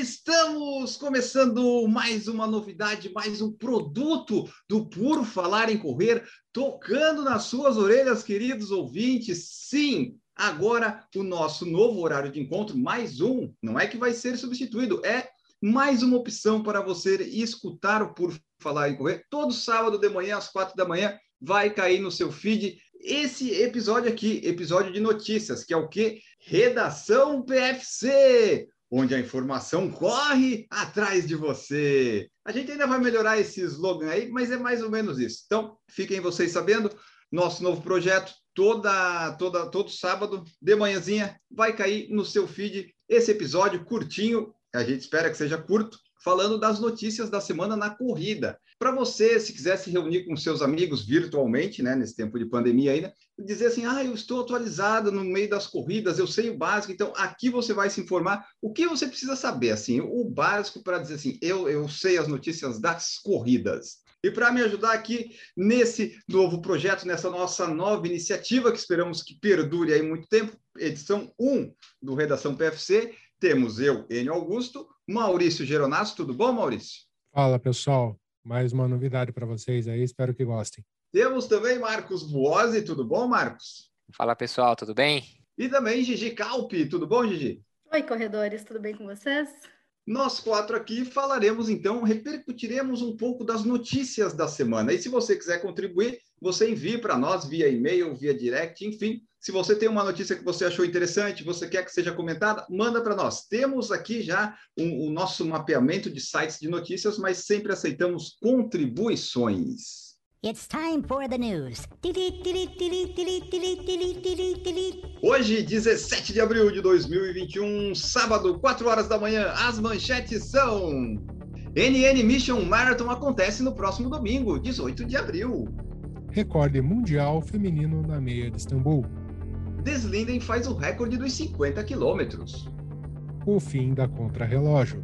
Estamos começando mais uma novidade, mais um produto do Por Falar em Correr, tocando nas suas orelhas, queridos ouvintes. Sim, agora o nosso novo horário de encontro, mais um, não é que vai ser substituído, é mais uma opção para você escutar o Por Falar em Correr. Todo sábado de manhã, às quatro da manhã, vai cair no seu feed esse episódio aqui, episódio de notícias, que é o que? Redação PFC, onde a informação corre atrás de você. A gente ainda vai melhorar esse slogan aí, mas é mais ou menos isso. Então, fiquem vocês sabendo, nosso novo projeto, toda, toda, todo sábado, de manhãzinha, vai cair no seu feed esse episódio curtinho, a gente espera que seja curto, falando das notícias da semana na corrida. Para você, se quiser se reunir com seus amigos virtualmente, né, nesse tempo de pandemia ainda, dizer assim, ah, eu estou atualizado no meio das corridas, eu sei o básico, então aqui você vai se informar o que você precisa saber, assim, o básico para dizer assim, eu, eu sei as notícias das corridas. E para me ajudar aqui nesse novo projeto, nessa nossa nova iniciativa, que esperamos que perdure aí muito tempo, edição 1 do Redação PFC, temos eu, Enio Augusto, Maurício Geronasso, tudo bom, Maurício? Fala, pessoal. Mais uma novidade para vocês aí, espero que gostem. Temos também Marcos Buozzi, tudo bom, Marcos? Fala, pessoal, tudo bem? E também Gigi Calpi, tudo bom, Gigi? Oi, corredores, tudo bem com vocês? Nós quatro aqui falaremos, então, repercutiremos um pouco das notícias da semana. E se você quiser contribuir, você envie para nós via e-mail, via direct, enfim. Se você tem uma notícia que você achou interessante, você quer que seja comentada, manda para nós. Temos aqui já o um, um nosso mapeamento de sites de notícias, mas sempre aceitamos contribuições. It's time for the news. Hoje, 17 de abril de 2021, sábado, 4 horas da manhã, as manchetes são: NN Mission Marathon acontece no próximo domingo, 18 de abril. Recorde mundial feminino na meia de Istambul. Deslinden faz o recorde dos 50 quilômetros. O fim da contrarrelógio.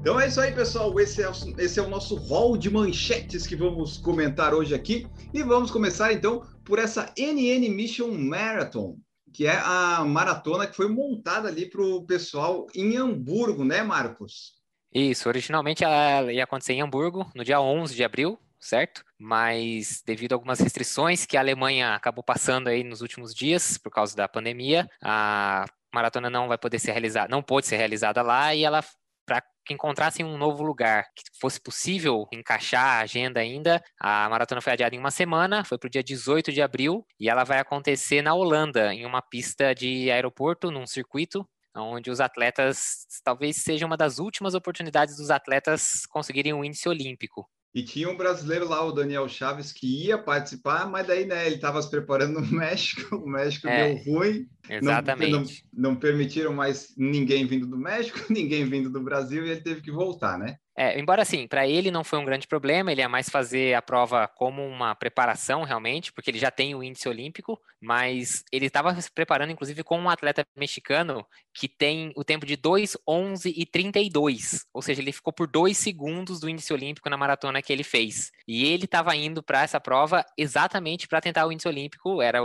Então é isso aí, pessoal. Esse é, o, esse é o nosso hall de manchetes que vamos comentar hoje aqui. E vamos começar então por essa NN Mission Marathon, que é a maratona que foi montada ali para o pessoal em Hamburgo, né, Marcos? Isso, originalmente ela ia acontecer em Hamburgo no dia 11 de abril, certo? Mas devido a algumas restrições que a Alemanha acabou passando aí nos últimos dias por causa da pandemia, a maratona não vai poder ser realizada, não pôde ser realizada lá e ela para que encontrassem um novo lugar que fosse possível encaixar a agenda ainda. A maratona foi adiada em uma semana, foi para o dia 18 de abril, e ela vai acontecer na Holanda, em uma pista de aeroporto, num circuito, onde os atletas, talvez seja uma das últimas oportunidades dos atletas conseguirem o um índice olímpico. E tinha um brasileiro lá, o Daniel Chaves, que ia participar, mas daí, né, ele estava se preparando no México, o México é, deu ruim. Exatamente. Não, não, não, permitiram mais ninguém vindo do México, ninguém vindo do Brasil, e ele teve que voltar, né? É, embora assim, para ele não foi um grande problema, ele ia mais fazer a prova como uma preparação realmente, porque ele já tem o índice olímpico, mas ele estava se preparando inclusive com um atleta mexicano que tem o tempo de 2, 11 e 32, ou seja, ele ficou por dois segundos do índice olímpico na maratona que ele fez. E ele estava indo para essa prova exatamente para tentar o índice olímpico, era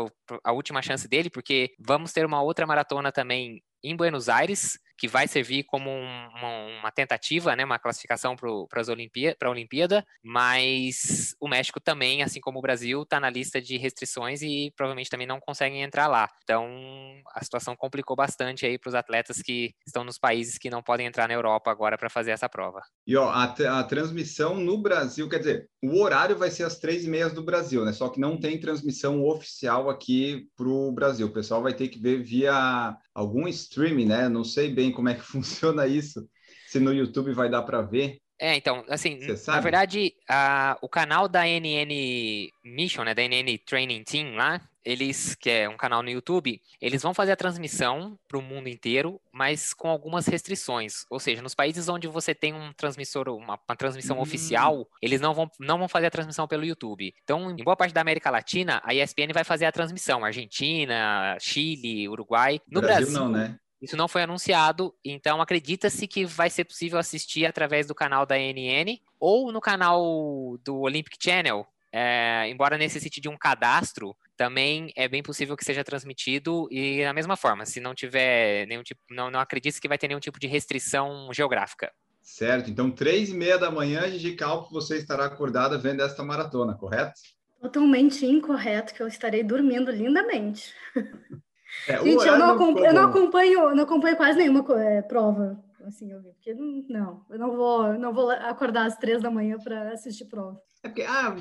a última chance dele, porque vamos ter uma outra maratona também em Buenos Aires, que vai servir como um, uma, uma, tentativa, né, uma classificação para a Olimpíada, mas o México também, assim como o Brasil, está na lista de restrições e provavelmente também não conseguem entrar lá. Então, a situação complicou bastante aí para os atletas que estão nos países que não podem entrar na Europa agora para fazer essa prova. E ó, a, a, transmissão no Brasil, quer dizer, o horário vai ser às três e meia do Brasil, né? Só que não tem transmissão oficial aqui para o Brasil. O pessoal vai ter que ver via algum streaming, né? Não sei bem como é que funciona isso, se no YouTube vai dar para ver. É, então, assim, na verdade, a, o canal da NN Mission, né, da NN Training Team lá, eles, que é um canal no YouTube, eles vão fazer a transmissão para o mundo inteiro, mas com algumas restrições. Ou seja, nos países onde você tem um transmissor, uma, uma transmissão Hum. oficial, eles não vão, não vão fazer a transmissão pelo YouTube. Então, em boa parte da América Latina, a ESPN vai fazer a transmissão. Argentina, Chile, Uruguai. No Brasil, Brasil, não, né? Isso não foi anunciado, então acredita-se que vai ser possível assistir através do canal da NN ou no canal do Olympic Channel. É, embora necessite de um cadastro, também é bem possível que seja transmitido e da mesma forma, se não tiver nenhum tipo, não, não acredite que vai ter nenhum tipo de restrição geográfica. Certo. Então, três e meia da manhã, Gigi Calpo, você estará acordada vendo esta maratona, correto? Totalmente incorreto, que eu estarei dormindo lindamente. É, Gente, eu não, eu não acompanho, não acompanho quase nenhuma eh, prova, assim, eu vi, porque não, não, eu não vou, não vou acordar às três da manhã para assistir prova. É porque, ah,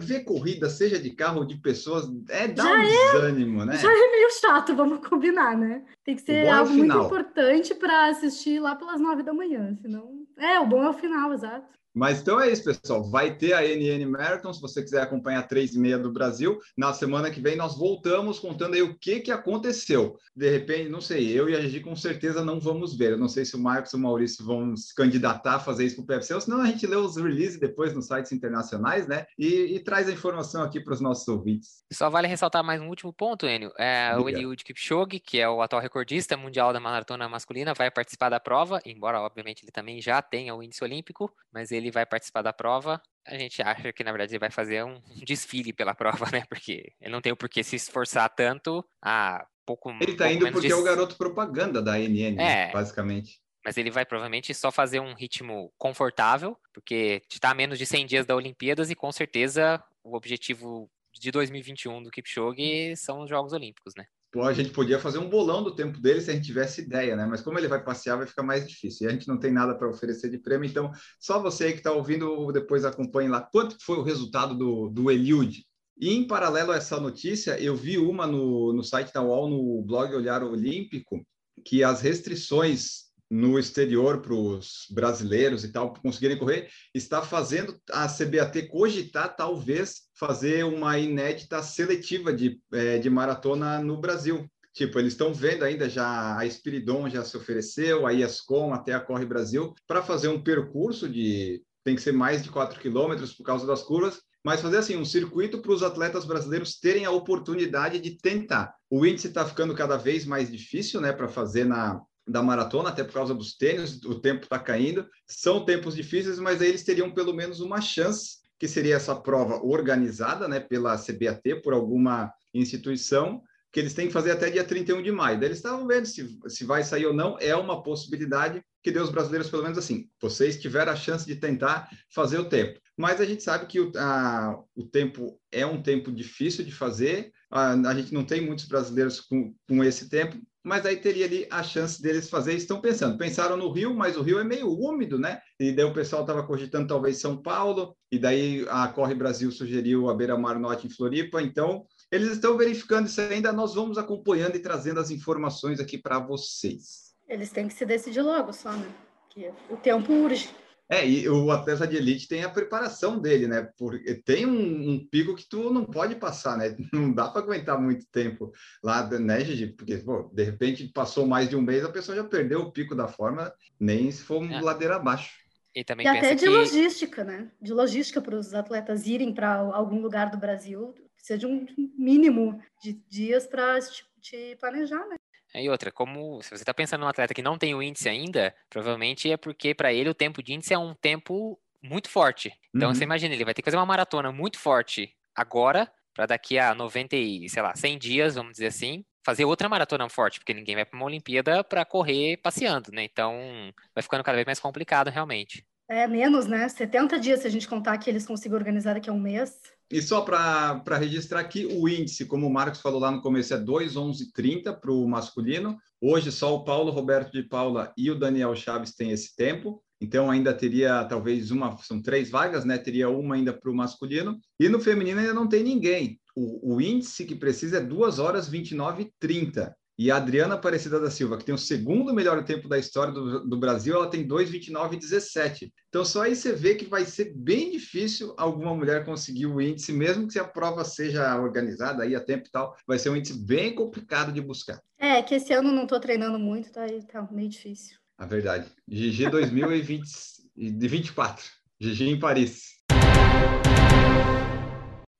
ver corrida, seja de carro ou de pessoas, é dá Já um desânimo, né? Já é meio chato, vamos combinar, né? Tem que ser é algo muito final. importante para assistir lá pelas nove da manhã, senão... É, o bom é o final, exato. Mas então é isso, pessoal. Vai ter a NN Marathon, se você quiser acompanhar três e meia do Brasil. Na semana que vem nós voltamos contando aí o que, que aconteceu. De repente, não sei, eu e a Gigi com certeza não vamos ver. Eu não sei se o Marcos e o Maurício vão se candidatar a fazer isso para o PFC, ou senão a gente lê os releases depois nos sites internacionais, né? E, e traz a informação aqui para os nossos ouvintes. Só vale ressaltar mais um último ponto, Enio. É, o. Eliud Kipchoge, que é o atual recordista mundial da maratona masculina, vai participar da prova, embora obviamente ele também já tenha o índice olímpico, mas ele vai participar da prova. A gente acha que na verdade ele vai fazer um desfile pela prova, né? Porque ele não tem o porquê se esforçar tanto a pouco Ele está pouco indo porque de é o garoto propaganda da NN? É. basicamente. mas ele vai provavelmente só fazer um ritmo confortável, porque está a menos de 100 dias da Olimpíadas e com certeza o objetivo de 2021 do Kipchoge são os Jogos Olímpicos, né? Pô, a gente podia fazer um bolão do tempo dele se a gente tivesse ideia, né? Mas como ele vai passear, vai ficar mais difícil. E a gente não tem nada para oferecer de prêmio, então só você aí que está ouvindo, depois acompanhe lá. Quanto foi o resultado do, do Eliud? E em paralelo a essa notícia, eu vi uma no, no site da UOL, no blog Olhar Olímpico, que as restrições no exterior para os brasileiros e tal conseguirem correr está fazendo a CBAT cogitar talvez fazer uma inédita seletiva de, eh, de maratona no Brasil. Tipo, eles estão vendo ainda já a Espiridon já se ofereceu, a ESCOM até a Corre Brasil para fazer um percurso de tem que ser mais de 4 quilômetros por causa das curvas, mas fazer assim um circuito para os atletas brasileiros terem a oportunidade de tentar. O índice está ficando cada vez mais difícil, né, para fazer na da maratona, até por causa dos tênis, o tempo está caindo. São tempos difíceis, mas aí eles teriam pelo menos uma chance, que seria essa prova organizada, né, pela CBAT, por alguma instituição, que eles têm que fazer até dia 31 de maio. Daí eles estavam vendo se, se vai sair ou não, é uma possibilidade que deu os brasileiros, pelo menos assim, vocês tiveram a chance de tentar fazer o tempo. Mas a gente sabe que o, a, o tempo é um tempo difícil de fazer, a, a gente não tem muitos brasileiros com, com esse tempo, mas aí teria ali a chance deles fazer. Estão pensando, pensaram no Rio, mas o Rio é meio úmido, né? E daí o pessoal estava cogitando talvez São Paulo, e daí a Corre Brasil sugeriu a Beira Mar Norte em Floripa. Então, eles estão verificando isso ainda. Nós vamos acompanhando e trazendo as informações aqui para vocês. Eles têm que se decidir logo só, né? O tempo urge. É, e o atleta de elite tem a preparação dele, né? Porque tem um, um pico que tu não pode passar, né? Não dá para aguentar muito tempo lá, né, Gigi? Porque, pô, de repente passou mais de um mês, a pessoa já perdeu o pico da forma, nem se for É. ladeira abaixo. E também E pensa até de que logística, né? De logística para os atletas irem para algum lugar do Brasil, precisa de um mínimo de dias para te, te planejar, né? E outra, como se você está pensando num atleta que não tem o índice ainda, provavelmente é porque para ele o tempo de índice é um tempo muito forte. Então Uhum. você imagina, ele vai ter que fazer uma maratona muito forte agora, para daqui a 90 e, sei lá, 100 dias, vamos dizer assim, fazer outra maratona forte, porque ninguém vai para uma Olimpíada para correr passeando, né? Então vai ficando cada vez mais complicado realmente. É menos, né? 70 dias se a gente contar que eles conseguem organizar daqui a um mês. E só para registrar aqui, o índice, como o Marcos falou lá no começo, é 2,11,30 para o masculino. Hoje só o Paulo Roberto de Paula e o Daniel Chaves têm esse tempo. Então ainda teria talvez uma, são três vagas, né? Teria uma ainda para o masculino. E no feminino ainda não tem ninguém. O, o índice que precisa é 2 horas 29 e 30. E a Adriana Aparecida da Silva, que tem o segundo melhor tempo da história do, do Brasil, ela tem 2,29 e 17. Então, só aí você vê que vai ser bem difícil alguma mulher conseguir o índice, mesmo que a prova seja organizada aí a tempo e tal, vai ser um índice bem complicado de buscar. É, que esse ano não estou treinando muito, tá, tá meio difícil. A verdade. GG 2024. GG em Paris.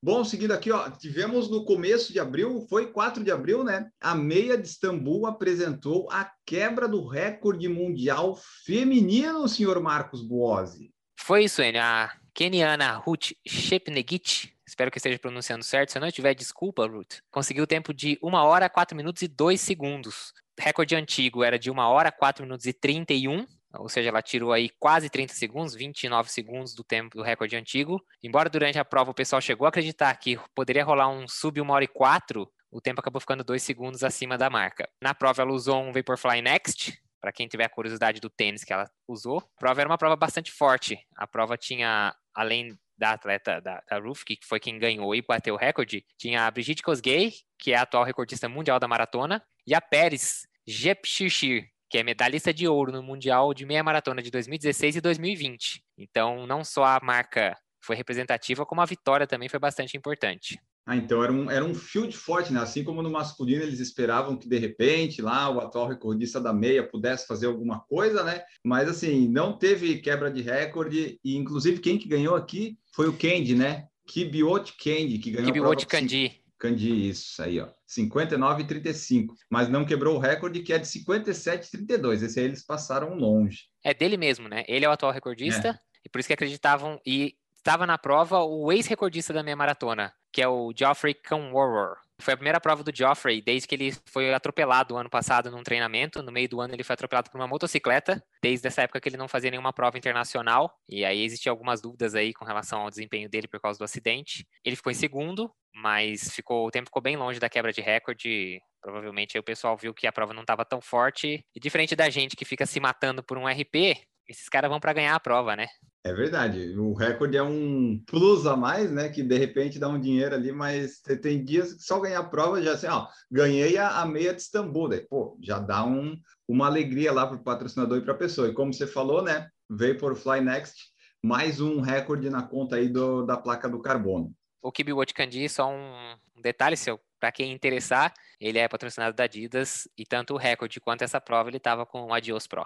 Bom, seguindo aqui, ó, tivemos no começo de abril, foi 4 de abril, né? A meia de Istambul apresentou a quebra do recorde mundial feminino, senhor Marcos Buozzi. Foi isso, Enio. A keniana Ruth Shepnegit, espero que esteja pronunciando certo, se eu não tiver, desculpa, Ruth, conseguiu o tempo de 1 hora, 4 minutos e 2 segundos. Recorde antigo era de 1 hora, 4 minutos e 31, ou seja, ela tirou aí quase 30 segundos, 29 segundos do tempo do recorde antigo. Embora durante a prova o pessoal chegou a acreditar que poderia rolar um sub 1 hora e 4, o tempo acabou ficando 2 segundos acima da marca. Na prova ela usou um Vaporfly Next, para quem tiver curiosidade do tênis que ela usou. A prova era uma prova bastante forte. A prova tinha, além da atleta da, da Ruth, que foi quem ganhou e bateu o recorde, tinha a Brigitte Kosgei, que é a atual recordista mundial da maratona, e a Pérez Jepchirchir, que é medalhista de ouro no Mundial de Meia Maratona de 2016 e 2020. Então, não só a marca foi representativa, como a vitória também foi bastante importante. Ah, então era um, era um field forte, né? Assim como no masculino eles esperavam que de repente lá o atual recordista da meia pudesse fazer alguma coisa, né? Mas assim, não teve quebra de recorde e inclusive quem que ganhou aqui foi o Kendi, né? Kibiot Kendi, que ganhou Kibiot Kandi. Kandi, isso aí, ó. 59 e 35, mas não quebrou o recorde que é de 57 e 32. Esse aí eles passaram longe. É dele mesmo, né? Ele é o atual recordista é. e por isso que acreditavam e estava na prova o ex-recordista da meia maratona, que é o Geoffrey Kamworor. Foi a primeira prova do Geoffrey desde que ele foi atropelado ano passado num treinamento. No meio do ano ele foi atropelado por uma motocicleta. Desde essa época que ele não fazia nenhuma prova internacional. E aí existiam algumas dúvidas aí com relação ao desempenho dele por causa do acidente. Ele ficou em segundo, mas ficou o tempo ficou bem longe da quebra de recorde. Provavelmente aí o pessoal viu que a prova não estava tão forte. E diferente da gente que fica se matando por um RP, esses caras vão para ganhar a prova, né? É verdade. O recorde é um plus a mais, né? Que de repente dá um dinheiro ali, mas você tem dias que só ganhar a prova já assim, ó, ganhei a, a meia de Istambul, daí, pô, já dá um, uma alegria lá para o patrocinador e para a pessoa. E como você falou, né? Veio por Fly Next, mais um recorde na conta aí do, da placa do carbono. O Kibi Candy, só um detalhe seu, para quem interessar, ele é patrocinado da Adidas e tanto o recorde quanto essa prova ele estava com o Adios Pro.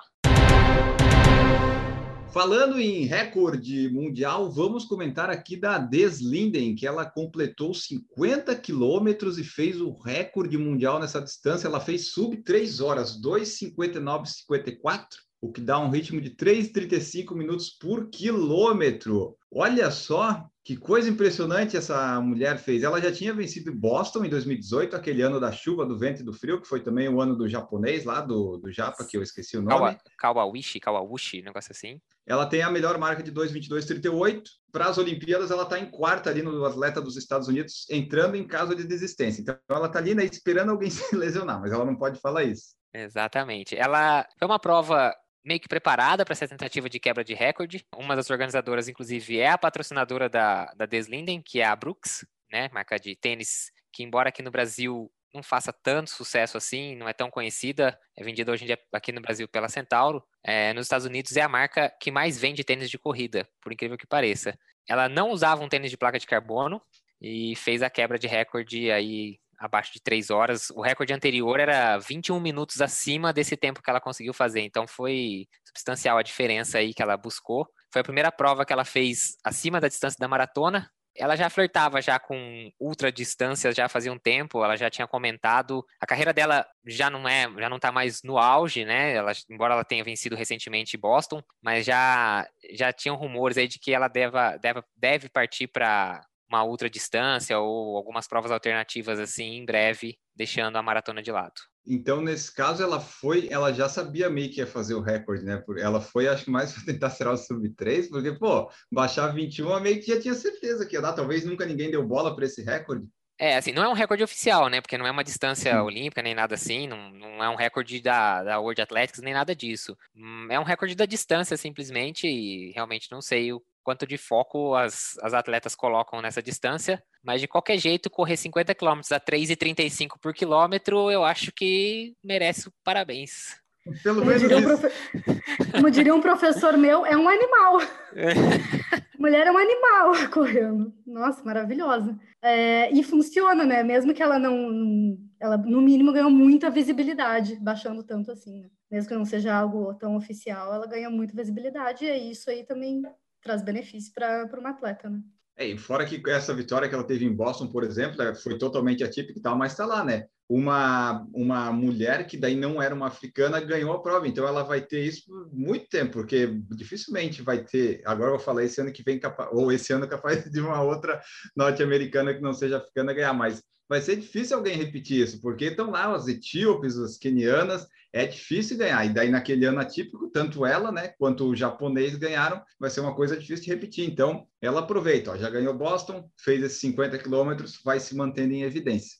Falando em recorde mundial, vamos comentar aqui da Deslinden, que ela completou 50 quilômetros e fez o recorde mundial nessa distância. Ela fez sub 3 horas, 2,59,54, o que dá um ritmo de 3,35 minutos por quilômetro. Olha só que coisa impressionante essa mulher fez. Ela já tinha vencido Boston em 2018, aquele ano da chuva, do vento e do frio, que foi também o ano do japonês lá, do, do Japa, que eu esqueci o nome. Kawawishi, Kawawishi, negócio assim. Ela tem a melhor marca de 2,22,38. Para as Olimpíadas, ela está em quarta ali no atleta dos Estados Unidos, entrando em caso de desistência. Então, ela está ali né, esperando alguém se lesionar, mas ela não pode falar isso. Exatamente. Ela foi uma prova meio que preparada para essa tentativa de quebra de recorde. Uma das organizadoras, inclusive, é a patrocinadora da, da Deslinden, que é a Brooks, né, marca de tênis que, embora aqui no Brasil não faça tanto sucesso assim, não é tão conhecida, é vendida hoje em dia aqui no Brasil pela Centauro. É, nos Estados Unidos é a marca que mais vende tênis de corrida, por incrível que pareça. Ela não usava um tênis de placa de carbono e fez a quebra de recorde aí abaixo de 3 horas. O recorde anterior era 21 minutos acima desse tempo que ela conseguiu fazer. Então foi substancial a diferença aí que ela buscou. Foi a primeira prova que ela fez acima da distância da maratona. Ela já flertava já com ultra distâncias já fazia um tempo, ela já tinha comentado. A carreira dela já não é, já não tá mais no auge, né? Ela, embora ela tenha vencido recentemente Boston, mas já já tinham rumores aí de que ela deva, deve, deve partir para uma ultra distância ou algumas provas alternativas assim em breve, deixando a maratona de lado. Então, nesse caso, ela foi, ela já sabia meio que ia fazer o recorde, né? Ela foi, acho que mais para tentar ser o sub 3, porque, pô, baixar 21, meio que já tinha certeza que ia dar. Talvez nunca ninguém deu bola para esse recorde. É, assim, não é um recorde oficial, né? Porque não é uma distância olímpica nem nada assim, não, não é um recorde da, da World Athletics nem nada disso. Hum, é um recorde da distância, simplesmente, e realmente não sei o quanto de foco as, as atletas colocam nessa distância. Mas de qualquer jeito, correr 50 km a 3,35 por quilômetro, eu acho que merece parabéns. Pelo Como menos diria, um profe- como diria um professor meu, é um animal. Mulher é um animal correndo. Nossa, maravilhosa. É, e funciona, né? Mesmo que ela não. Ela, no mínimo, ganhou muita visibilidade, baixando tanto assim. né? Mesmo que não seja algo tão oficial, ela ganha muita visibilidade. E isso aí também traz benefício para uma atleta, né? É, e fora que essa vitória que ela teve em Boston, por exemplo, foi totalmente atípica e tal, mas está lá, né? Uma, uma mulher que daí não era uma africana ganhou a prova, então ela vai ter isso muito tempo, porque dificilmente vai ter. Agora eu vou falar esse ano que vem, capa- ou esse ano capaz de uma outra norte-americana que não seja africana ganhar, mas vai ser difícil alguém repetir isso, porque estão lá as etíopes, as quenianas, é difícil ganhar. E daí, naquele ano atípico, tanto ela, né, quanto o japonês ganharam, vai ser uma coisa difícil de repetir. Então, ela aproveita, ó, já ganhou Boston, fez esses 50 quilômetros, vai se mantendo em evidência.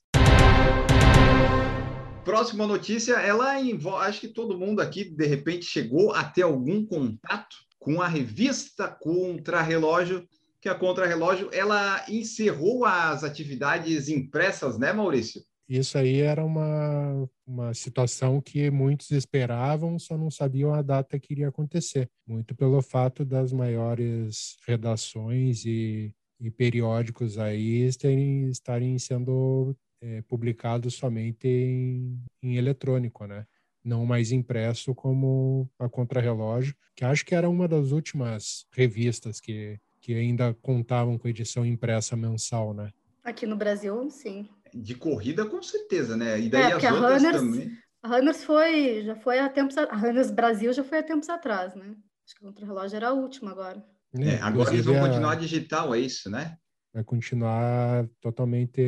Próxima notícia, ela envolve, acho que todo mundo aqui, de repente, chegou a ter algum contato com a revista Contra-Relógio, que a Contra-Relógio, ela encerrou as atividades impressas, né, Maurício? Isso aí era uma, uma situação que muitos esperavam, só não sabiam a data que iria acontecer. Muito pelo fato das maiores redações e, e periódicos aí estarem, estarem sendo é, publicados somente em, em eletrônico, né? Não mais impresso como a Contrarrelógio, que acho que era uma das últimas revistas que, que ainda contavam com edição impressa mensal, né? Aqui no Brasil, sim. De corrida, com certeza, né? E daí É, as a outras Runners- também. A Runners foi, já foi há tempos, a a Runners Brasil já foi há tempos atrás, né? Acho que o contra-relógio era a última agora. É, agora eles vão a- continuar digital, é isso, né? vai continuar totalmente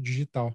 digital.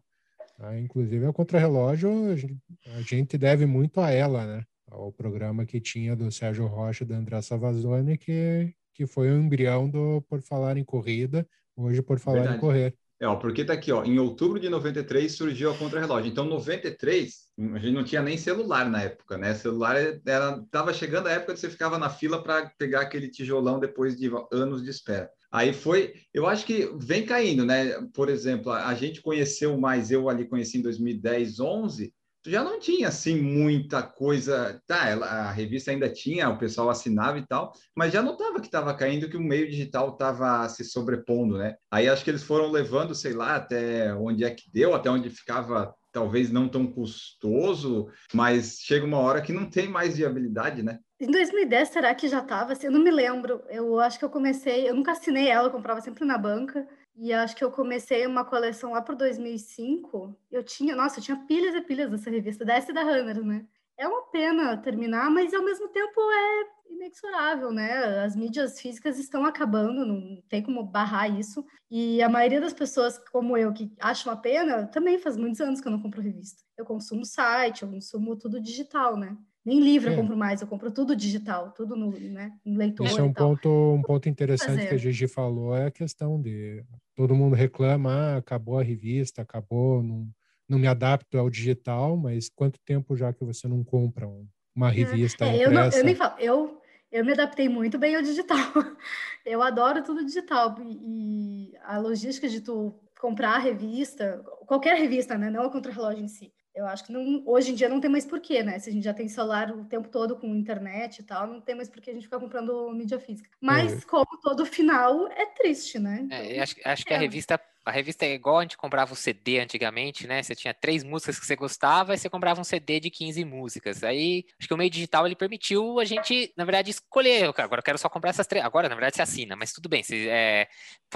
tá? Inclusive, a Contrarrelógio, a gente- a gente deve muito a ela, né? Ao programa que tinha do Sérgio Rocha e da André Savazone, que, que foi o embrião do Por Falar em Corrida, hoje Por Falar Verdade. em Correr. É, ó, porque tá aqui, ó, em outubro de 93 surgiu a Contra-Relógio. Então, 93, a gente não tinha nem celular na época, né? Celular era tava chegando a época que você ficava na fila para pegar aquele tijolão depois de anos de espera. Aí foi, eu acho que vem caindo, né? Por exemplo, a, a gente conheceu mais, eu ali conheci em 2010, 11, já não tinha assim muita coisa. Tá, ela- a revista ainda tinha, o pessoal assinava e tal, mas já notava que estava caindo, que o meio digital estava se sobrepondo, né? Aí acho que eles foram levando, sei lá, até onde é que deu, até onde ficava talvez não tão custoso, mas chega uma hora que não tem mais viabilidade, né? Em 2010, será que já estava? Eu não me lembro. Eu acho que eu comecei, eu nunca assinei ela, eu comprava sempre na banca. E acho que eu comecei uma coleção lá por 2005. Eu tinha, nossa, eu tinha pilhas e pilhas dessa revista, dessa e da Runner, né? É uma pena terminar, mas ao mesmo tempo é inexorável, né? As mídias físicas estão acabando, não tem como barrar isso. E a maioria das pessoas, como eu, que acham uma pena, também faz muitos anos que eu não compro revista. Eu consumo site, eu consumo tudo digital, né? Nem livro eu É. compro mais, eu compro tudo digital, tudo no, né, leitor Isso é um ponto, um ponto interessante que a Gigi falou, é a questão de todo mundo reclama, ah, acabou a revista, acabou, não, não me adapto ao digital, mas quanto tempo já que você não compra um- uma revista É, eu, não, impressa? eu nem falo, eu, eu me adaptei muito bem ao digital. Eu adoro tudo digital. E, e a logística de tu comprar a revista, qualquer revista, né? Não a contrarrelógio em si. Eu acho que não, hoje em dia não tem mais porquê, né? Se a gente já tem celular o tempo todo com internet e tal, não tem mais porquê a gente ficar comprando mídia física. Mas, como todo final, é triste, né? É, eu acho, acho que a é. revista, a revista é igual a gente comprava o CD antigamente, né? Você tinha três músicas que você gostava e você comprava um CD de 15 músicas. Aí, acho que o meio digital ele permitiu a gente, na verdade, escolher. Agora eu quero só comprar essas três. Agora, na verdade, você assina, mas tudo bem. Você, é,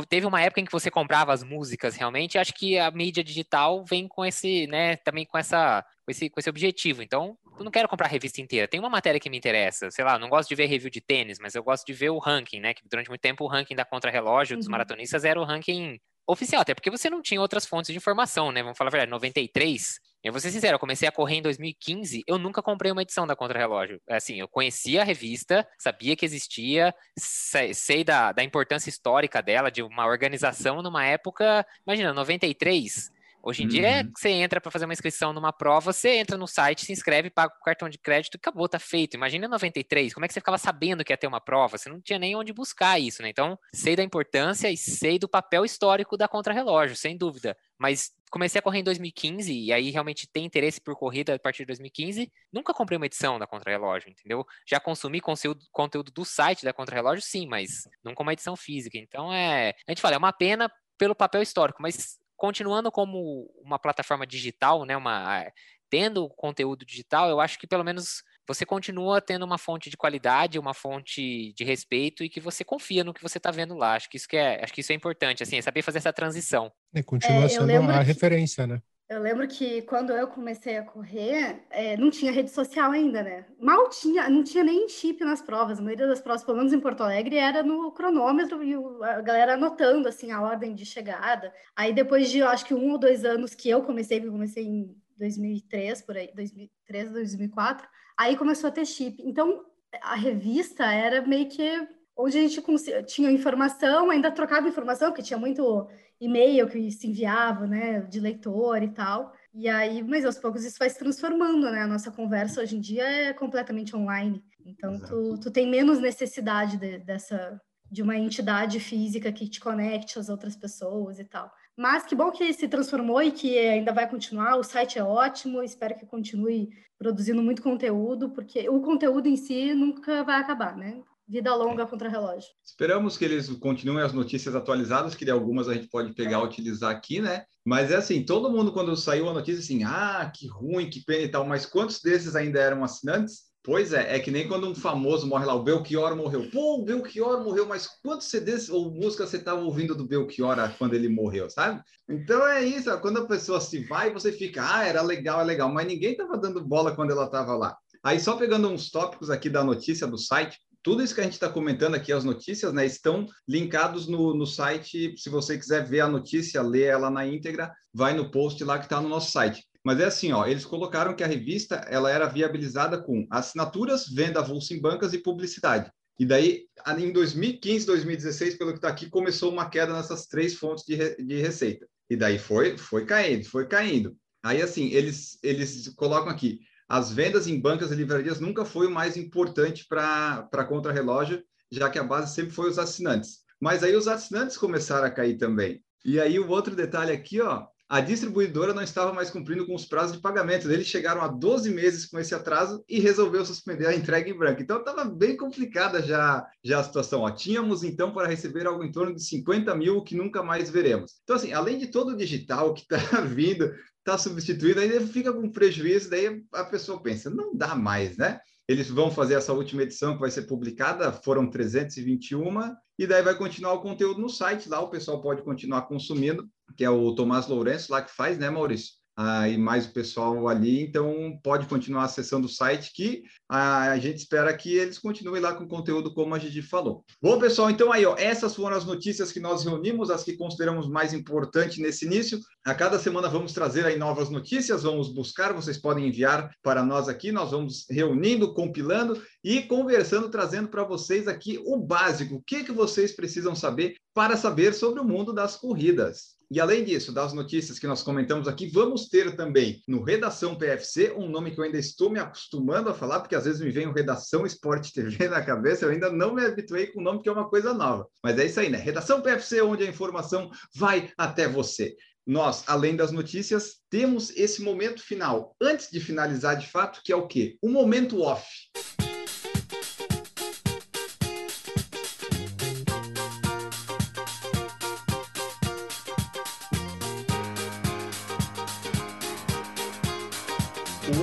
teve uma época em que você comprava as músicas realmente. Acho que a mídia digital vem com esse, né? Também com essa, com esse, com esse objetivo. Então, eu não quero comprar a revista inteira. Tem uma matéria que me interessa. Sei lá, não gosto de ver review de tênis, mas eu gosto de ver o ranking, né? Que durante muito tempo o ranking da Contra-Relógio dos Uhum. maratonistas era o ranking oficial, até porque você não tinha outras fontes de informação, né? Vamos falar a verdade, 93. Eu vou ser sincero, eu comecei a correr em 2015, eu nunca comprei uma edição da Contra-Relógio. Assim, eu conhecia a revista, sabia que existia, sei, sei da, da importância histórica dela, de uma organização numa época, imagina, 93, Hoje em dia, Uhum. você entra para fazer uma inscrição numa prova, você entra no site, se inscreve, paga o cartão de crédito e acabou, tá feito. Imagina em 93, como é que você ficava sabendo que ia ter uma prova? Você não tinha nem onde buscar isso, né? Então, sei da importância e sei do papel histórico da contrarrelógio, sem dúvida. Mas comecei a correr em 2015 e aí realmente tem interesse por corrida a partir de 2015. Nunca comprei uma edição da Contrarrelógio, entendeu? Já consumi conteúdo, conteúdo do site da Contrarrelógio, sim, mas nunca uma edição física. Então é, a gente fala, é uma pena pelo papel histórico, mas continuando como uma plataforma digital, né, uma tendo conteúdo digital, eu acho que pelo menos você continua tendo uma fonte de qualidade, uma fonte de respeito e que você confia no que você está vendo lá. Acho que isso que é, acho que isso é importante, assim, é saber fazer essa transição. É, continua É, sendo a que- referência, né? Eu lembro que quando eu comecei a correr, é, não tinha rede social ainda, né? Mal tinha, não tinha nem chip nas provas. A maioria das provas, pelo menos em Porto Alegre, era no cronômetro e a galera anotando assim a ordem de chegada. Aí depois de, acho que um ou dois anos que eu comecei, eu comecei em 2003 por aí, 2003, 2004, aí começou a ter chip. Então a revista era meio que onde a gente tinha informação, ainda trocava informação, porque tinha muito e-mail que se enviava, né, de leitor e tal. E aí, mas aos poucos isso vai se transformando, né? A nossa conversa hoje em dia é completamente online. Então, tu, tu tem menos necessidade de- dessa de uma entidade física que te conecte às outras pessoas e tal. Mas que bom que se transformou e que ainda vai continuar. O site é ótimo, espero que continue produzindo muito conteúdo, porque o conteúdo em si nunca vai acabar, né? Vida longa contra relógio. Esperamos que eles continuem as notícias atualizadas, que algumas a gente pode pegar e utilizar aqui, né? Mas é assim, todo mundo quando saiu a notícia assim, ah, que ruim, que pena e tal, mas quantos desses ainda eram assinantes? Pois é, é que nem quando um famoso morre lá, o Belchior morreu. Pô, o Belchior morreu, mas quantos CDs ou música você estava ouvindo do Belchior quando ele morreu, sabe? Então é isso, quando a pessoa se vai, você fica, ah, era legal, é legal, mas ninguém estava dando bola quando ela estava lá. Aí só pegando uns tópicos aqui da notícia do site, tudo isso que a gente está comentando aqui, as notícias, né, estão linkados no, no site. Se você quiser ver a notícia, ler ela na íntegra, vai no post lá que está no nosso site. Mas é assim, ó, eles colocaram que a revista ela era viabilizada com assinaturas, venda avulsa em bancas e publicidade. E daí, em 2015, 2016, pelo que está aqui, começou uma queda nessas três fontes de, re, de receita. E daí foi, foi caindo, foi caindo. Aí, assim, eles, eles colocam aqui, as vendas em bancas e livrarias nunca foi o mais importante para a contra-relógio, já que a base sempre foi os assinantes. Mas aí os assinantes começaram a cair também. E aí o outro detalhe aqui, ó, a distribuidora não estava mais cumprindo com os prazos de pagamento. Eles chegaram a 12 meses com esse atraso e resolveu suspender a entrega em branco. Então estava bem complicada já, já a situação. Ó. Tínhamos então para receber algo em torno de 50 mil que nunca mais veremos. Então, assim, além de todo o digital que está vindo, está substituído, aí fica com prejuízo, daí a pessoa pensa, não dá mais, né? Eles vão fazer essa última edição que vai ser publicada, foram 321, e daí vai continuar o conteúdo no site, lá o pessoal pode continuar consumindo, que é o Tomás Lourenço lá que faz, né, Maurício? Ah, e mais o pessoal ali, então pode continuar acessando o site que ah, a gente espera que eles continuem lá com o conteúdo como a Gigi falou. Bom, pessoal, então aí, ó, essas foram as notícias que nós reunimos, as que consideramos mais importantes nesse início. A cada semana vamos trazer aí novas notícias, vamos buscar, vocês podem enviar para nós aqui, nós vamos reunindo, compilando e conversando, trazendo para vocês aqui o básico, o que, que vocês precisam saber para saber sobre o mundo das corridas. E além disso, das notícias que nós comentamos aqui, vamos ter também no Redação PFC, um nome que eu ainda estou me acostumando a falar, porque às vezes me vem o Redação Esporte TV na cabeça, eu ainda não me habituei com o nome, que é uma coisa nova. Mas é isso aí, né? Redação PFC, onde a informação vai até você. Nós, além das notícias, temos esse momento final, antes de finalizar de fato, que é o quê? O momento off.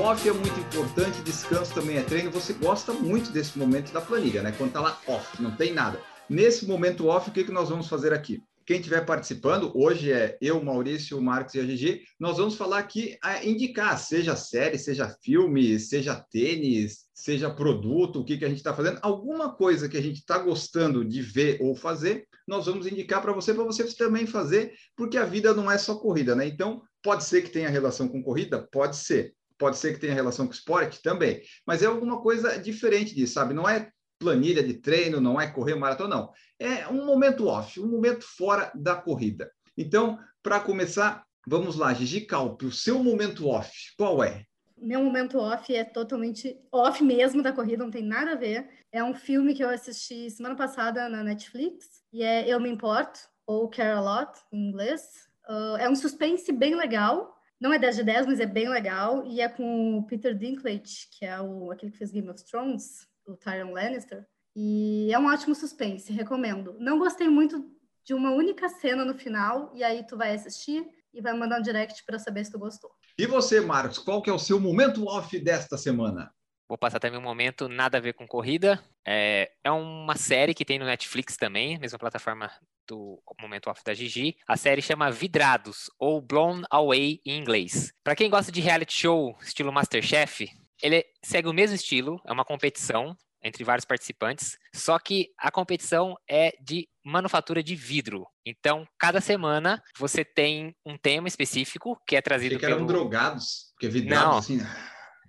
Off é muito importante, descanso também é treino. Você gosta muito desse momento da planilha, né? Quando tá lá off, não tem nada. Nesse momento off, o que, que nós vamos fazer aqui? Quem estiver participando, hoje é eu, Maurício, Marcos e a Gigi, nós vamos falar aqui, a indicar, seja série, seja filme, seja tênis, seja produto, o que, que a gente está fazendo, alguma coisa que a gente está gostando de ver ou fazer, nós vamos indicar para você, para você também fazer, porque a vida não é só corrida, né? Então, pode ser que tenha relação com corrida? Pode ser. Pode ser que tenha relação com esporte também, mas é alguma coisa diferente disso, sabe? Não é planilha de treino, não é correr maratona, não. É um momento off, um momento fora da corrida. Então, para começar, Vamos lá, Gigi Calpe, o seu momento off, qual é? Meu momento off é totalmente off mesmo da corrida, não tem nada a ver. É um filme que eu assisti semana passada na Netflix e é Eu Me Importo, ou Care A Lot, em inglês. Uh, é um suspense bem legal. Não é 10 de 10, mas é bem legal. E é com o Peter Dinklage, que é o, aquele que fez Game of Thrones, o Tyrion Lannister. E é um ótimo suspense, recomendo. Não gostei muito de uma única cena no final, e aí tu vai assistir e vai mandar um direct para saber se tu gostou. E você, Marcos, qual que é o seu momento off desta semana? Vou passar também um momento nada a ver com corrida. É, é uma série que tem no Netflix também, mesma plataforma do Momento Off da Gigi. A série chama Vidrados, ou Blown Away em inglês. Para quem gosta de reality show estilo Masterchef, ele segue o mesmo estilo, é uma competição entre vários participantes, só que a competição é de manufatura de vidro. Então, cada semana você tem um tema específico que é trazido Achei que eram pelo... drogados, porque vidrado Não. assim...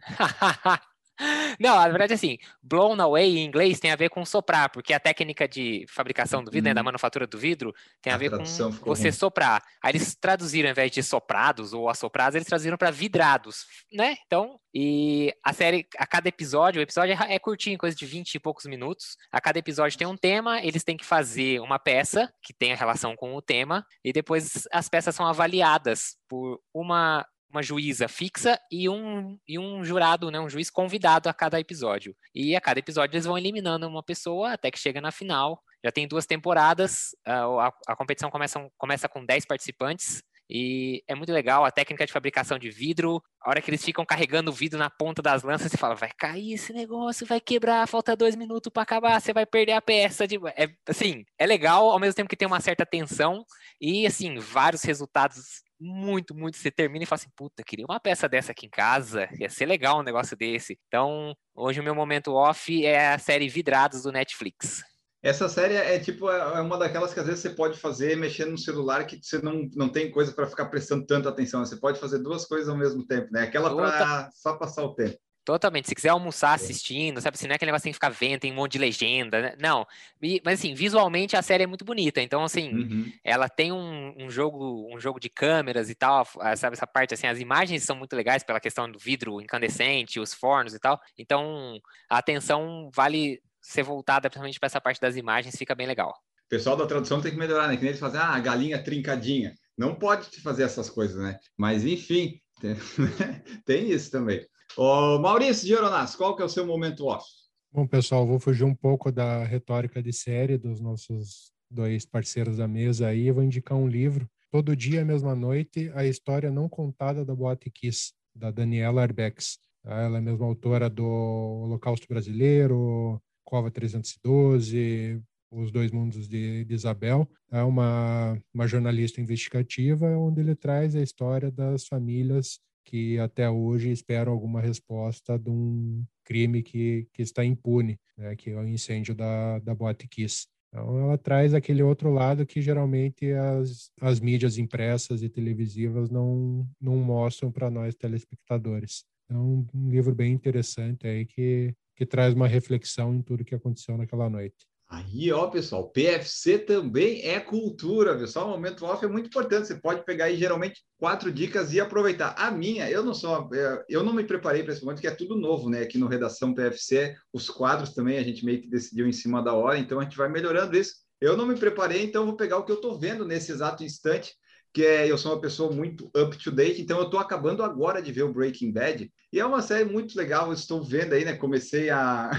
Não, na verdade, assim, blown away em inglês tem a ver com soprar, porque a técnica de fabricação do vidro, né, da manufatura do vidro, tem a, Hum. A ver com você ruim. soprar. Aí eles traduziram, ao invés de soprados ou assoprados, eles traduziram para vidrados, né? Então, e a série, a cada episódio, o episódio é é curtinho, coisa de 20 e poucos minutos. A cada episódio tem um tema, eles têm que fazer uma peça que tenha relação com o tema, e depois as peças são avaliadas por uma uma juíza fixa e um, e um jurado, né, um juiz convidado a cada episódio. E a cada episódio eles vão eliminando uma pessoa até que chega na final. Já tem duas temporadas, a, a- competição começa, começa com 10 participantes. E é muito legal a técnica de fabricação de vidro. A hora que eles ficam carregando o vidro na ponta das lanças, você fala: vai cair esse negócio, vai quebrar, falta dois minutos para acabar, você vai perder a peça. De... É, assim, é legal, ao mesmo tempo que tem uma certa tensão e, assim, vários resultados muito, muito. Você termina e fala assim: puta, queria uma peça dessa aqui em casa, ia ser legal um negócio desse. Então, hoje o meu momento off é a série Vidrados do Netflix. Essa série é tipo é uma daquelas que às vezes você pode fazer mexendo no celular que você não, não tem coisa para ficar prestando tanta atenção. Você pode fazer duas coisas ao mesmo tempo, né? Aquela para só passar o tempo. Totalmente. Se quiser almoçar assistindo, sabe assim, não é aquele negócio que tem que ficar vendo, tem um monte de legenda, né? Não. E- mas assim, visualmente a série é muito bonita. Então, assim, Uhum. ela tem um, um jogo um jogo de câmeras e tal, sabe essa parte assim, as imagens são muito legais pela questão do vidro incandescente, os fornos e tal. Então, a atenção vale ser voltada principalmente para essa parte das imagens, fica bem legal. O pessoal da tradução tem que melhorar, né? Que nem eles fazem, ah, galinha trincadinha. Não pode fazer essas coisas, né? Mas enfim, tem, isso também. Ô, Maurício de Oronas, qual que é o seu momento off? Bom, pessoal, vou fugir um pouco da retórica de série dos nossos dois parceiros da mesa aí. Vou indicar um livro, Todo Dia, Mesma Noite, A História Não Contada da Boate Kiss, da Daniela Arbex. Ela é mesma autora do Holocausto Brasileiro, Cova 312, Os Dois Mundos de, de Isabel. É uma, uma jornalista investigativa onde ele traz a história das famílias que até hoje esperam alguma resposta de um crime que, que está impune, né, que é o incêndio da, da Boate Kiss. Então, ela traz aquele outro lado que geralmente as, as mídias impressas e televisivas não, não mostram para nós telespectadores. Então, um livro bem interessante aí que, que traz uma reflexão em tudo que aconteceu naquela noite. Aí, ó, pessoal, PFC também é cultura? Só o momento off é muito importante. Você pode pegar aí geralmente quatro dicas e aproveitar. A minha, eu não sou, é, eu não me preparei para esse momento, que é tudo novo, né? Aqui no Redação PFC, os quadros também a gente meio que decidiu em cima da hora, então a gente vai melhorando isso. Eu não me preparei, então vou pegar o que eu estou vendo nesse exato instante, que é eu sou uma pessoa muito up to date, então eu estou acabando agora de ver o Breaking Bad, e é uma série muito legal, eu estou vendo aí, né? Comecei a.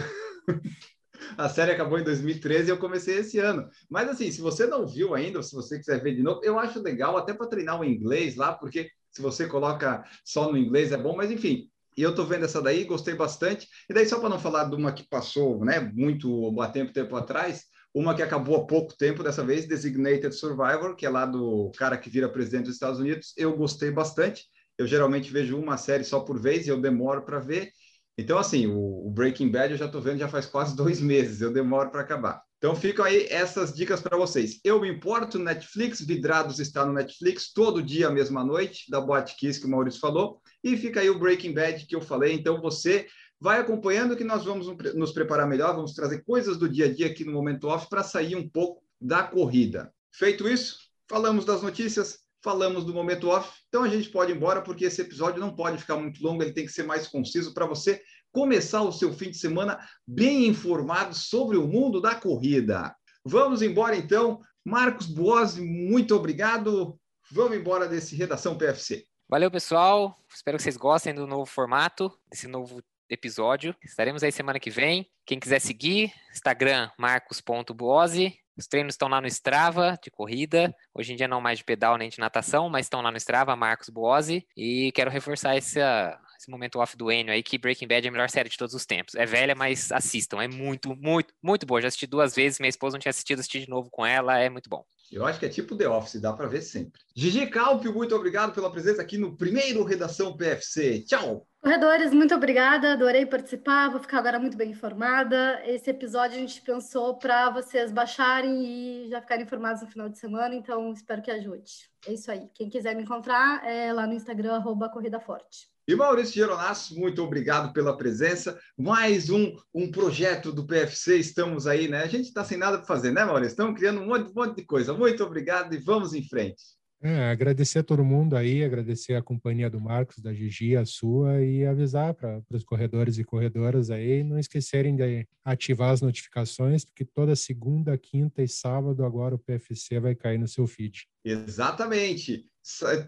A série acabou em 2013 e eu comecei esse ano. Mas assim, se você não viu ainda, se você quiser ver de novo, eu acho legal até para treinar o inglês lá, porque se você coloca só no inglês é bom, mas enfim. E eu tô vendo essa daí, gostei bastante. E daí só para não falar de uma que passou, né, muito há tempo tempo atrás, uma que acabou há pouco tempo dessa vez, Designated Survivor, que é lá do cara que vira presidente dos Estados Unidos. Eu gostei bastante. Eu geralmente vejo uma série só por vez e eu demoro para ver. Então, assim, o, o Breaking Bad eu já estou vendo já faz quase dois meses, eu demoro para acabar. Então, ficam aí essas dicas para vocês. Eu me importo, Netflix, Vidrados está no Netflix, todo dia, mesma noite, da Boate Kiss que o Maurício falou. E fica aí o Breaking Bad que eu falei. Então, você vai acompanhando que nós vamos nos preparar melhor, vamos trazer coisas do dia a dia aqui no Momento Off para sair um pouco da corrida. Feito isso, falamos das notícias, falamos do momento off, então a gente pode ir embora, porque esse episódio não pode ficar muito longo, ele tem que ser mais conciso para você começar o seu fim de semana bem informado sobre o mundo da corrida. Vamos embora então. Marcos Boazzi, muito obrigado. Vamos embora desse Redação PFC. Valeu, pessoal. Espero que vocês gostem do novo formato, desse novo episódio. Estaremos aí semana que vem. Quem quiser seguir, Instagram marcos.boazzi. Os treinos estão lá no Strava de corrida. Hoje em dia não mais de pedal nem de natação, mas estão lá no Strava, Marcos Boazzi. E quero reforçar essa, esse momento off do Enio aí, que Breaking Bad é a melhor série de todos os tempos. É velha, mas assistam. É muito, muito, muito boa. Já assisti duas vezes, minha esposa não tinha assistido, assisti de novo com ela, é muito bom. Eu acho que é tipo The Office, dá para ver sempre. Gigi Calpio, muito obrigado pela presença aqui no primeiro Redação PFC. Tchau! Corredores, muito obrigada, adorei participar, vou ficar agora muito bem informada. Esse episódio a gente pensou para vocês baixarem e já ficarem informados no final de semana, então espero que ajude. É isso aí. Quem quiser me encontrar é lá no Instagram, arroba Corrida Forte. E Maurício Geronasso, muito obrigado pela presença. Mais um, um projeto do PFC, estamos aí, né? A gente está sem nada para fazer, né, Maurício? Estamos criando um monte, um monte de coisa. Muito obrigado e vamos em frente. É, agradecer a todo mundo aí, agradecer a companhia do Marcos, da Gigi, a sua, e avisar para os corredores e corredoras aí não esquecerem de ativar as notificações, porque toda segunda, quinta e sábado agora o PFC vai cair no seu feed. Exatamente.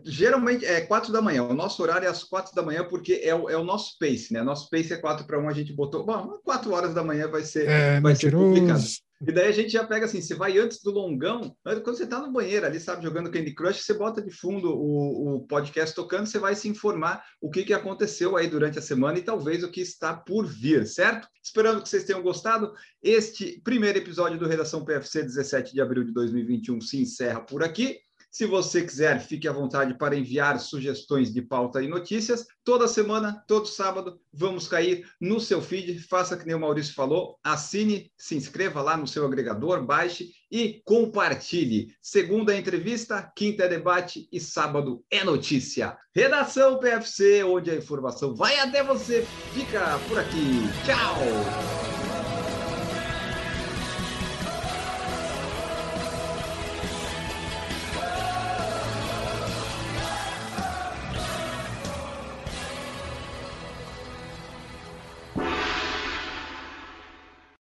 Geralmente é quatro da manhã. O nosso horário é às quatro da manhã, porque é o, é o nosso pace, né? Nosso pace é quatro para um, a gente botou. Bom, quatro horas da manhã vai ser, é, vai ser publicado. E daí a gente já pega assim: você vai antes do longão, quando você está no banheiro ali, sabe, jogando Candy Crush, você bota de fundo o, o podcast tocando, você vai se informar o que, que aconteceu aí durante a semana e talvez o que está por vir, certo? Esperando que vocês tenham gostado. Este primeiro episódio do Redação PFC, 17 de abril de 2021, se encerra por aqui. Se você quiser, fique à vontade para enviar sugestões de pauta e notícias. Toda semana, todo sábado, vamos cair no seu feed. Faça que nem o Maurício falou, assine, se inscreva lá no seu agregador, baixe e compartilhe. Segunda é entrevista, quinta é debate e sábado é notícia. Redação PFC, onde a informação vai até você. Fica por aqui. Tchau!